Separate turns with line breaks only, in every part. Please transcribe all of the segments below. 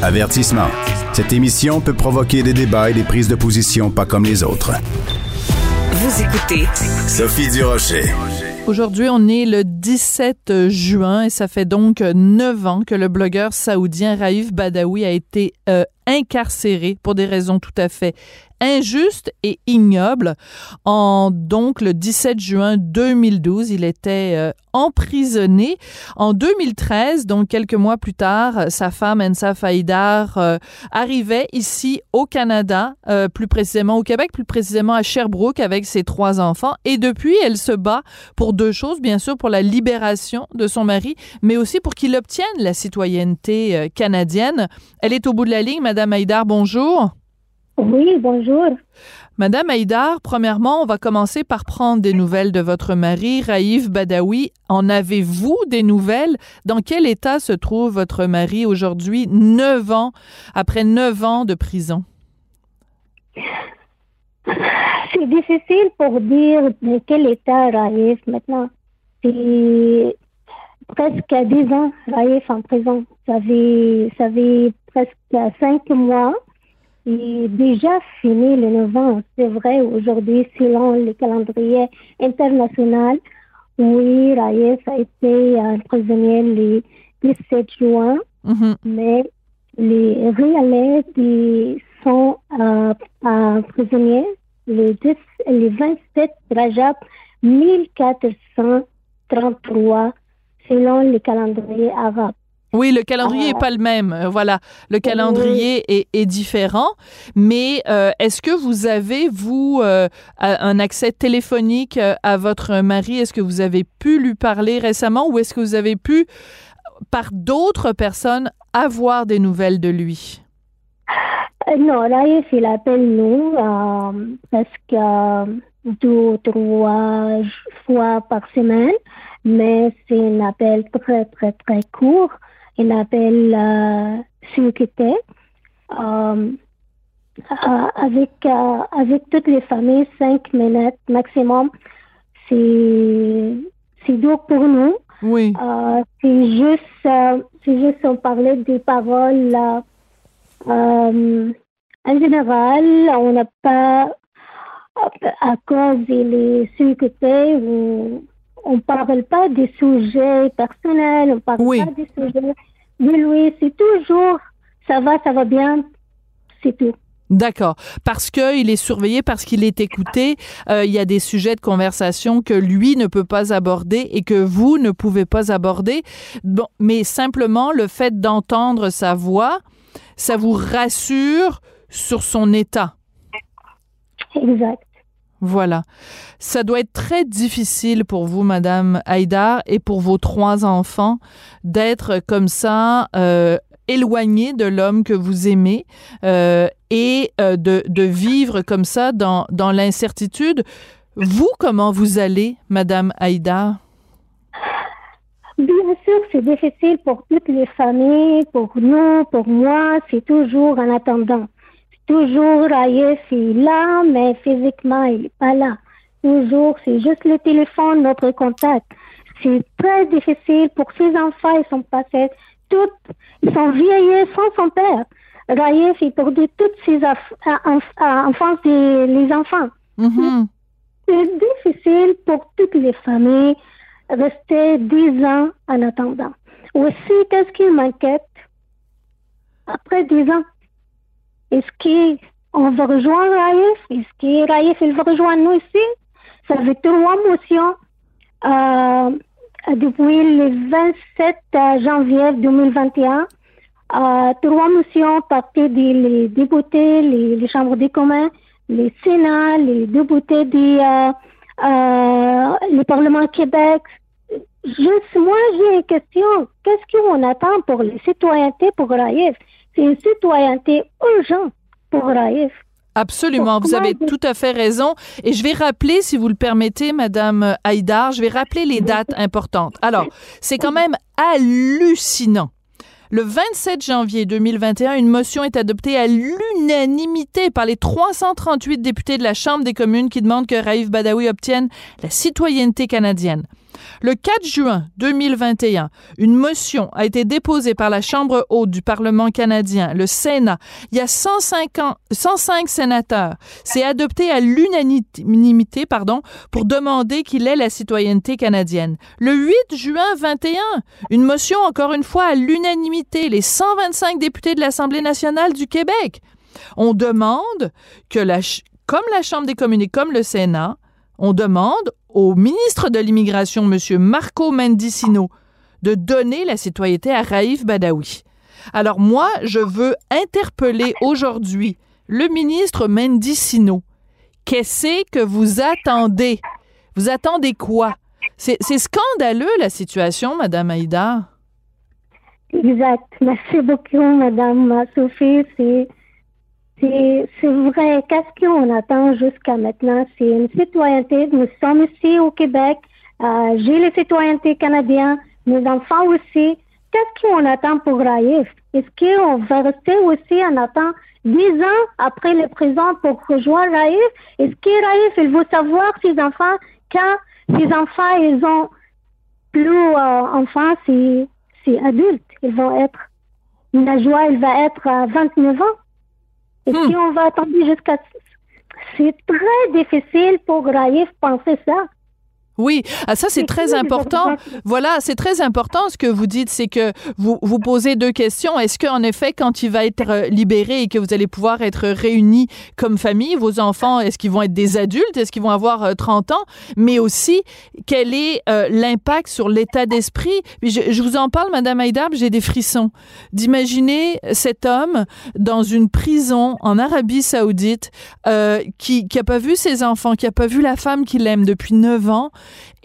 Avertissement. Cette émission peut provoquer des débats et des prises de position pas comme les autres.
Vous écoutez
Sophie Durocher.
Aujourd'hui, on est le 17 juin et ça fait donc neuf ans que le blogueur saoudien Raif Badawi a été euh, incarcéré pour des raisons tout à fait injuste et ignoble. En donc le 17 juin 2012, il était euh, emprisonné. En 2013, donc quelques mois plus tard, sa femme Ensa Faïdar euh, arrivait ici au Canada, euh, plus précisément au Québec, plus précisément à Sherbrooke avec ses trois enfants. Et depuis, elle se bat pour deux choses, bien sûr pour la libération de son mari, mais aussi pour qu'il obtienne la citoyenneté canadienne. Elle est au bout de la ligne, Madame Haïdar, bonjour.
Oui, bonjour.
Madame Haïdar, premièrement, on va commencer par prendre des nouvelles de votre mari, Raïf Badawi. En avez-vous des nouvelles? Dans quel état se trouve votre mari aujourd'hui, neuf ans, après neuf ans de prison?
C'est difficile pour dire de quel état Raïf maintenant. C'est presque dix ans, Raïf en prison. Ça fait, ça fait presque cinq mois est déjà fini le 9 ans. C'est vrai, aujourd'hui, selon le calendrier international, oui, Raïs a été prisonnier le 17 juin,
Mhm.
mais les réels sont euh, euh, prisonniers le, 10 le 27 Rajab 1433 selon le calendrier arabe.
Oui, le calendrier n'est
Ah.
pas le même. Euh, Voilà, le calendrier est, est différent. Mais euh, est-ce que vous avez, vous, euh, un accès téléphonique à votre mari? Est-ce que vous avez pu lui parler récemment ou est-ce que vous avez pu, par d'autres personnes, avoir des nouvelles de lui?
Euh, Non, Raïf, il appelle nous euh, presque euh, deux ou trois fois par semaine, mais c'est un appel très, très, très court. Un appel euh. Euh, avec, euh, avec toutes les familles, cinq minutes maximum. C'est c'est dur pour nous.
Oui.
Euh, c'est juste, euh, c'est juste on parlait des paroles. en général, on n'a pas, à cause des sécurités, ou on parle pas des sujets personnels, on parle
Oui.
pas des sujets de lui. C'est toujours, ça va, ça va bien, c'est tout.
D'accord. Parce qu'il est surveillé, parce qu'il est écouté, euh, il y a des sujets de conversation que lui ne peut pas aborder et que vous ne pouvez pas aborder. Bon, mais simplement le fait d'entendre sa voix, ça vous rassure sur son état.
Exact.
Voilà. Ça doit être très difficile pour vous, Madame Haïdar, et pour vos trois enfants, d'être comme ça, euh, éloigné de l'homme que vous aimez euh, et euh, de, de vivre comme ça dans, dans l'incertitude. Vous, comment vous allez, Madame Haïdar?
Bien sûr, c'est difficile pour toutes les familles, pour nous, pour moi, c'est toujours en attendant. Toujours Raïf est là, mais physiquement, il n'est pas là. Toujours, c'est juste le téléphone, notre contact. C'est très difficile pour ses enfants, ils sont passés toutes, ils sont vieillis sans son père. Raïf pour de toutes ses enfants, les enfants.
Mhm.
C'est difficile pour toutes les familles rester dix ans en attendant. Aussi, qu'est-ce qui m'inquiète? Après dix ans? Est-ce qu'on va rejoindre Raïf? Est-ce que Raïf il va rejoindre nous ici? Ça fait trois motions euh, depuis le 27 janvier 2021. Euh, trois motions parties des les députés, les, les chambres des communs, les sénats, les députés du euh, euh, le Parlement Québec. Juste moi, j'ai une question. Qu'est-ce qu'on attend pour les citoyennetés pour Raïf? C'est une citoyenneté urgente pour Raïf.
Absolument, vous avez tout à fait raison. Et je vais rappeler, si vous le permettez, Madame Haïdar, je vais rappeler les dates importantes. Alors, c'est quand même hallucinant. Le 27 janvier 2021, une motion est adoptée à l'unanimité par les 338 députés de la Chambre des communes qui demandent que Raïf Badawi obtienne la citoyenneté canadienne. Le 4 juin 2021, une motion a été déposée par la Chambre haute du Parlement canadien, le Sénat. Il y a 105, 105 sénateurs. C'est adopté à l'unanimité, pardon, pour demander qu'il ait la citoyenneté canadienne. Le 8 juin 21, une motion encore une fois à l'unanimité, les 125 députés de l'Assemblée nationale du Québec. On demande que la, comme la Chambre des communes et comme le Sénat, on demande au ministre de l'Immigration, M. Marco Mendicino, de donner la citoyenneté à Raif Badawi. Alors moi, je veux interpeller aujourd'hui le ministre Mendicino. Qu'est-ce que vous attendez? Vous attendez quoi? C'est scandaleux, la situation, Madame Aïda.
Exact. Merci beaucoup, Madame Sophie. C'est c'est vrai. Qu'est-ce qu'on attend jusqu'à maintenant? C'est une citoyenneté. Nous sommes ici au Québec. Euh, J'ai les citoyennetés canadiennes. Nos enfants aussi. Qu'est-ce qu'on attend pour Raïf? Est-ce qu'on va rester aussi en attendant dix ans après les présents pour rejoindre Raïf? Est-ce que Raïf, il veut savoir ses enfants quand ses enfants, ils ont plus euh, enfants, c'est adultes. Ils vont être, la joie, elle va être à 29 ans. Et si hmm. on va attendre jusqu'à... C'est très difficile pour Raïf penser ça.
Oui, ah, ça c'est très important. Voilà, c'est très important ce que vous dites, c'est que vous vous posez deux questions. Est-ce qu'en effet, quand il va être euh, libéré et que vous allez pouvoir être réunis comme famille, vos enfants, est-ce qu'ils vont être des adultes, est-ce qu'ils vont avoir 30 euh, ans, mais aussi quel est euh, l'impact sur l'état d'esprit? Je, je, vous en parle, Madame Haïdab, j'ai des frissons d'imaginer cet homme dans une prison en Arabie Saoudite qui qui a pas vu ses enfants, qui a pas vu la femme qu'il aime depuis 9 ans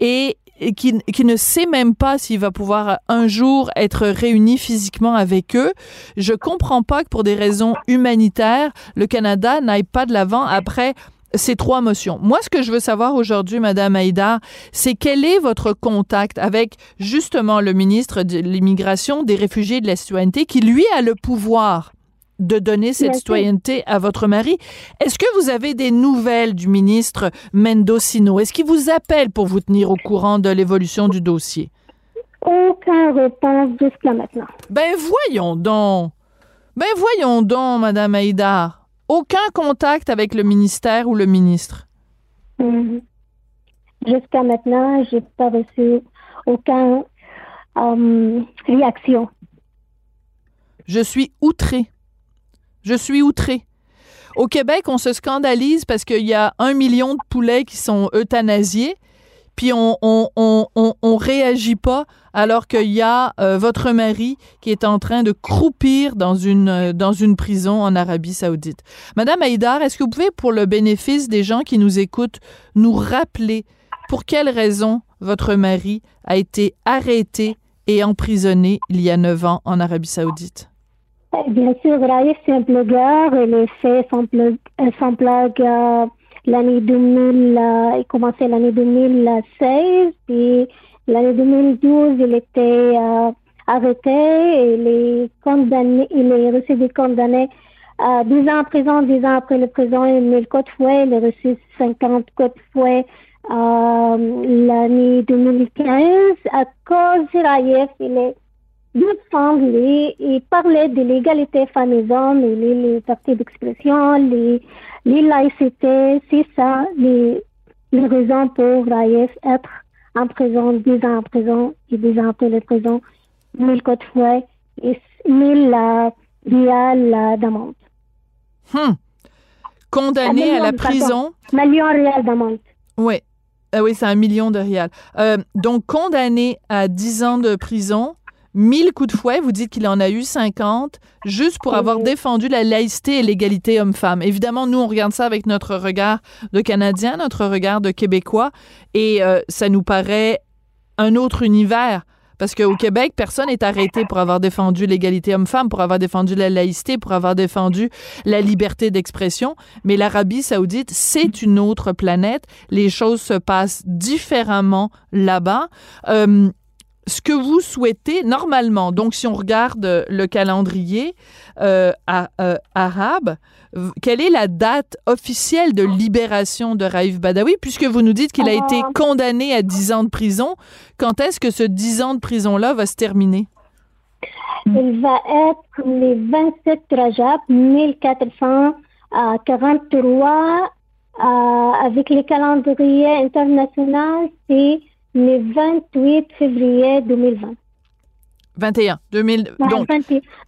et qui, ne sait même pas s'il va pouvoir un jour être réuni physiquement avec eux. Je comprends pas que pour des raisons humanitaires, le Canada n'aille pas de l'avant après ces trois motions. Moi, ce que je veux savoir aujourd'hui, Madame Haïda, c'est quel est votre contact avec justement le ministre de l'Immigration, des réfugiés et de la citoyenneté, qui lui a le pouvoir de donner cette citoyenneté à votre mari. Est-ce que vous avez des nouvelles du ministre Mendocino? Est-ce qu'il vous appelle pour vous tenir au courant de l'évolution du dossier?
Aucun réponse jusqu'à maintenant.
Ben voyons donc. Ben voyons donc, Madame Haïdar. Aucun contact avec le ministère ou le ministre?
Mm-hmm. Jusqu'à maintenant, j'ai pas reçu aucune euh, réaction.
Je suis outrée. Je suis outré. Au Québec, on se scandalise parce qu'il y a un million de poulets qui sont euthanasiés, puis on on, on, réagit pas alors qu'il y a euh, votre mari qui est en train de croupir dans une, euh, dans une prison en Arabie saoudite. Madame Haïdar, est-ce que vous pouvez, pour le bénéfice des gens qui nous écoutent, nous rappeler pour quelle raison votre mari a été arrêté et emprisonné il y a neuf ans en Arabie saoudite?
Bien sûr, Raif, c'est un blogueur. Il a fait son blog, euh, euh, l'année 2000, euh, il commençait l'année 2016, puis l'année 2012, il était arrêté, il est condamné, il est reçu des condamnés à 10 ans en prison, 10 ans après le prison, il met le code fouet, il a reçu 50 codes fouet l'année 2015. À cause de Raif, il est semblait et parlait de l'égalité femmes-hommes, et les, libertés d'expression, les, les laïcités, c'est ça les, les raisons pour Raïf être en prison, 10 ans en prison et 10 ans après la prison, 1000 côtes fouet et 1000 euh, rials d'amende.
Hum. Condamné à la prison.
Million rials d'amende.
Oui. Ah oui, c'est un million de rials. Euh, donc, condamné à 10 ans de prison 1000 coups de fouet, vous dites qu'il en a eu 50, juste pour avoir défendu la laïcité et l'égalité homme-femme. Évidemment, nous, on regarde ça avec notre regard de Canadien, notre regard de Québécois, et euh, ça nous paraît un autre univers. Parce qu'au Québec, personne n'est arrêté pour avoir défendu l'égalité homme-femme, pour avoir défendu la laïcité, pour avoir défendu la liberté d'expression. Mais l'Arabie saoudite, c'est une autre planète. Les choses se passent différemment là-bas. Euh, ce que vous souhaitez normalement, donc si on regarde le calendrier euh, euh, arabe, quelle est la date officielle de libération de Raif Badawi, puisque vous nous dites qu'il a été ah. condamné à 10 ans de prison. Quand est-ce que ce 10 ans de prison-là va se terminer?
Il va être le 27 Rajab 1443 euh, avec le calendrier international, c'est le 28 février 2020.
21. 2000, donc,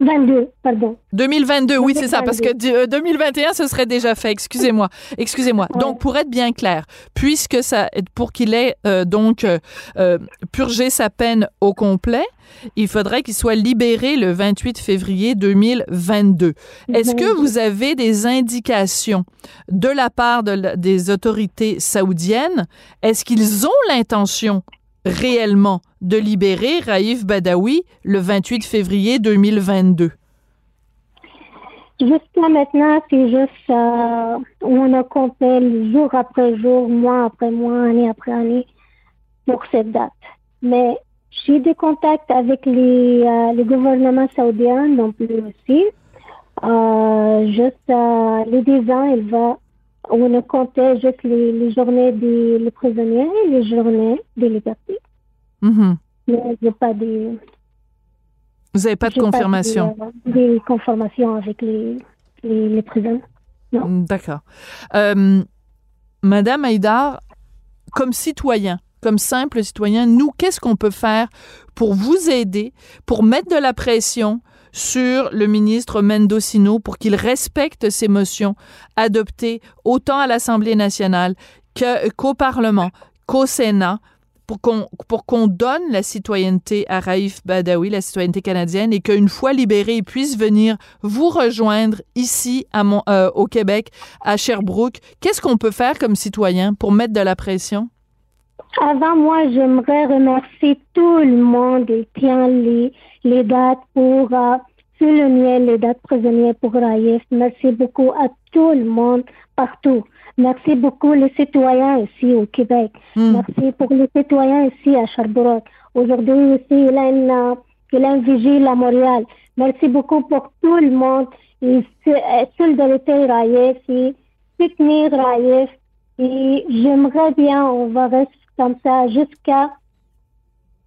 22, pardon.
2022, oui, c'est ça, parce que 2021, euh, ce serait déjà fait. Excusez-moi. Excusez-moi. Donc, pour être bien clair, puisque ça, pour qu'il ait euh, donc euh, purgé sa peine au complet, il faudrait qu'il soit libéré le 28 février 2022. Est-ce que vous avez des indications de la part des autorités saoudiennes? Est-ce qu'ils ont l'intention réellement de libérer Raif Badawi le 28 février 2022?
Jusqu'à maintenant, c'est juste euh, on a compté jour après jour, mois après mois, année après année pour cette date. Mais j'ai des contacts avec les, euh, les gouvernements saoudiens non plus aussi. Euh, juste euh, les 10 ans, il va, on a compté juste les, journées des prisonniers et les journées de liberté.
Mm
-hmm. pas des.
Vous n'avez pas de confirmation?
Pas des, des, confirmations avec les, les, les prisons.
Mm, d'accord. Euh, Madame Haïdar, comme citoyen, comme simple citoyen, nous, qu'est-ce qu'on peut faire pour vous aider, pour mettre de la pression sur le ministre Mendocino pour qu'il respecte ses motions adoptées autant à l'Assemblée nationale qu'au Parlement, qu'au Sénat, pour qu'on pour qu'on donne la citoyenneté à Raif Badawi, la citoyenneté canadienne, et qu'une fois libéré, il puisse venir vous rejoindre ici à euh, au Québec, à Sherbrooke. Qu'est-ce qu'on peut faire comme citoyen pour mettre de la pression?
Avant moi, j'aimerais remercier tout le monde qui tient les, les dates pour euh, souligner les dates prisonnières pour Raif. Merci beaucoup à tout le monde partout. Merci beaucoup les citoyens ici au Québec. Hmm. Merci pour les citoyens ici à Sherbrooke. Aujourd'hui aussi, il a une, il a une vigile à Montréal. Merci beaucoup pour tout le monde. Et solidarité Raïf et soutenir Raïf. Et j'aimerais bien, on va rester comme ça jusqu'à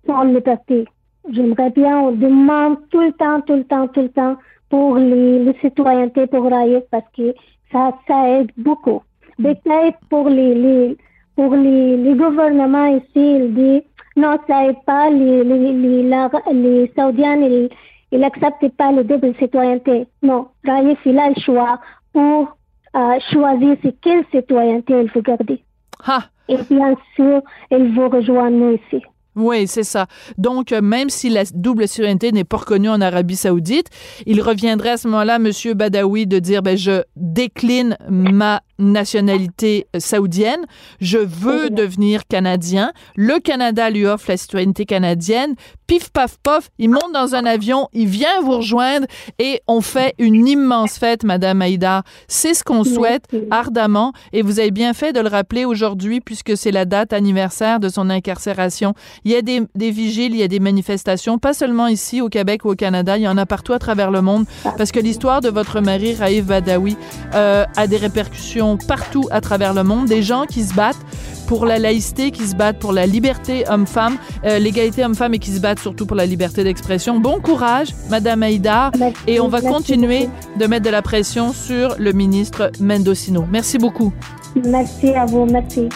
son liberté. J'aimerais bien, on demande tout le temps, tout le temps, tout le temps pour les, les citoyennetés pour Raïf parce que ça, ça aide beaucoup peut pour les, les pour les, les, gouvernements ici, il dit non, ça n'est pas les, les, les, les Saoudiens, ils, n'acceptent pas le double citoyenneté. Non, Raif, il a le choix pour euh, choisir c'est quelle citoyenneté il veut garder. Et bien sûr, il vous rejoindre nous ici.
Oui, c'est ça. Donc, euh, même si la double citoyenneté n'est pas reconnue en Arabie saoudite, il reviendrait à ce moment-là, M. Badawi, de dire, ben, je décline ma nationalité saoudienne, je veux devenir canadien. Le Canada lui offre la citoyenneté canadienne. Pif, paf, pof, il monte dans un avion, il vient vous rejoindre et on fait une immense fête, Madame Aïda. C'est ce qu'on souhaite ardemment et vous avez bien fait de le rappeler aujourd'hui puisque c'est la date anniversaire de son incarcération. Il y a des, des vigiles, il y a des manifestations, pas seulement ici au Québec ou au Canada, il y en a partout à travers le monde parce que l'histoire de votre mari, Raïf Badawi, euh, a des répercussions partout à travers le monde, des gens qui se battent pour la laïcité, qui se battent pour la liberté homme-femme, euh, l'égalité homme-femme et qui se battent surtout pour la liberté d'expression. Bon courage, Madame Aïda, et on va continuer de mettre de la pression sur le ministre Mendocino. Merci beaucoup.
Merci à vous, merci.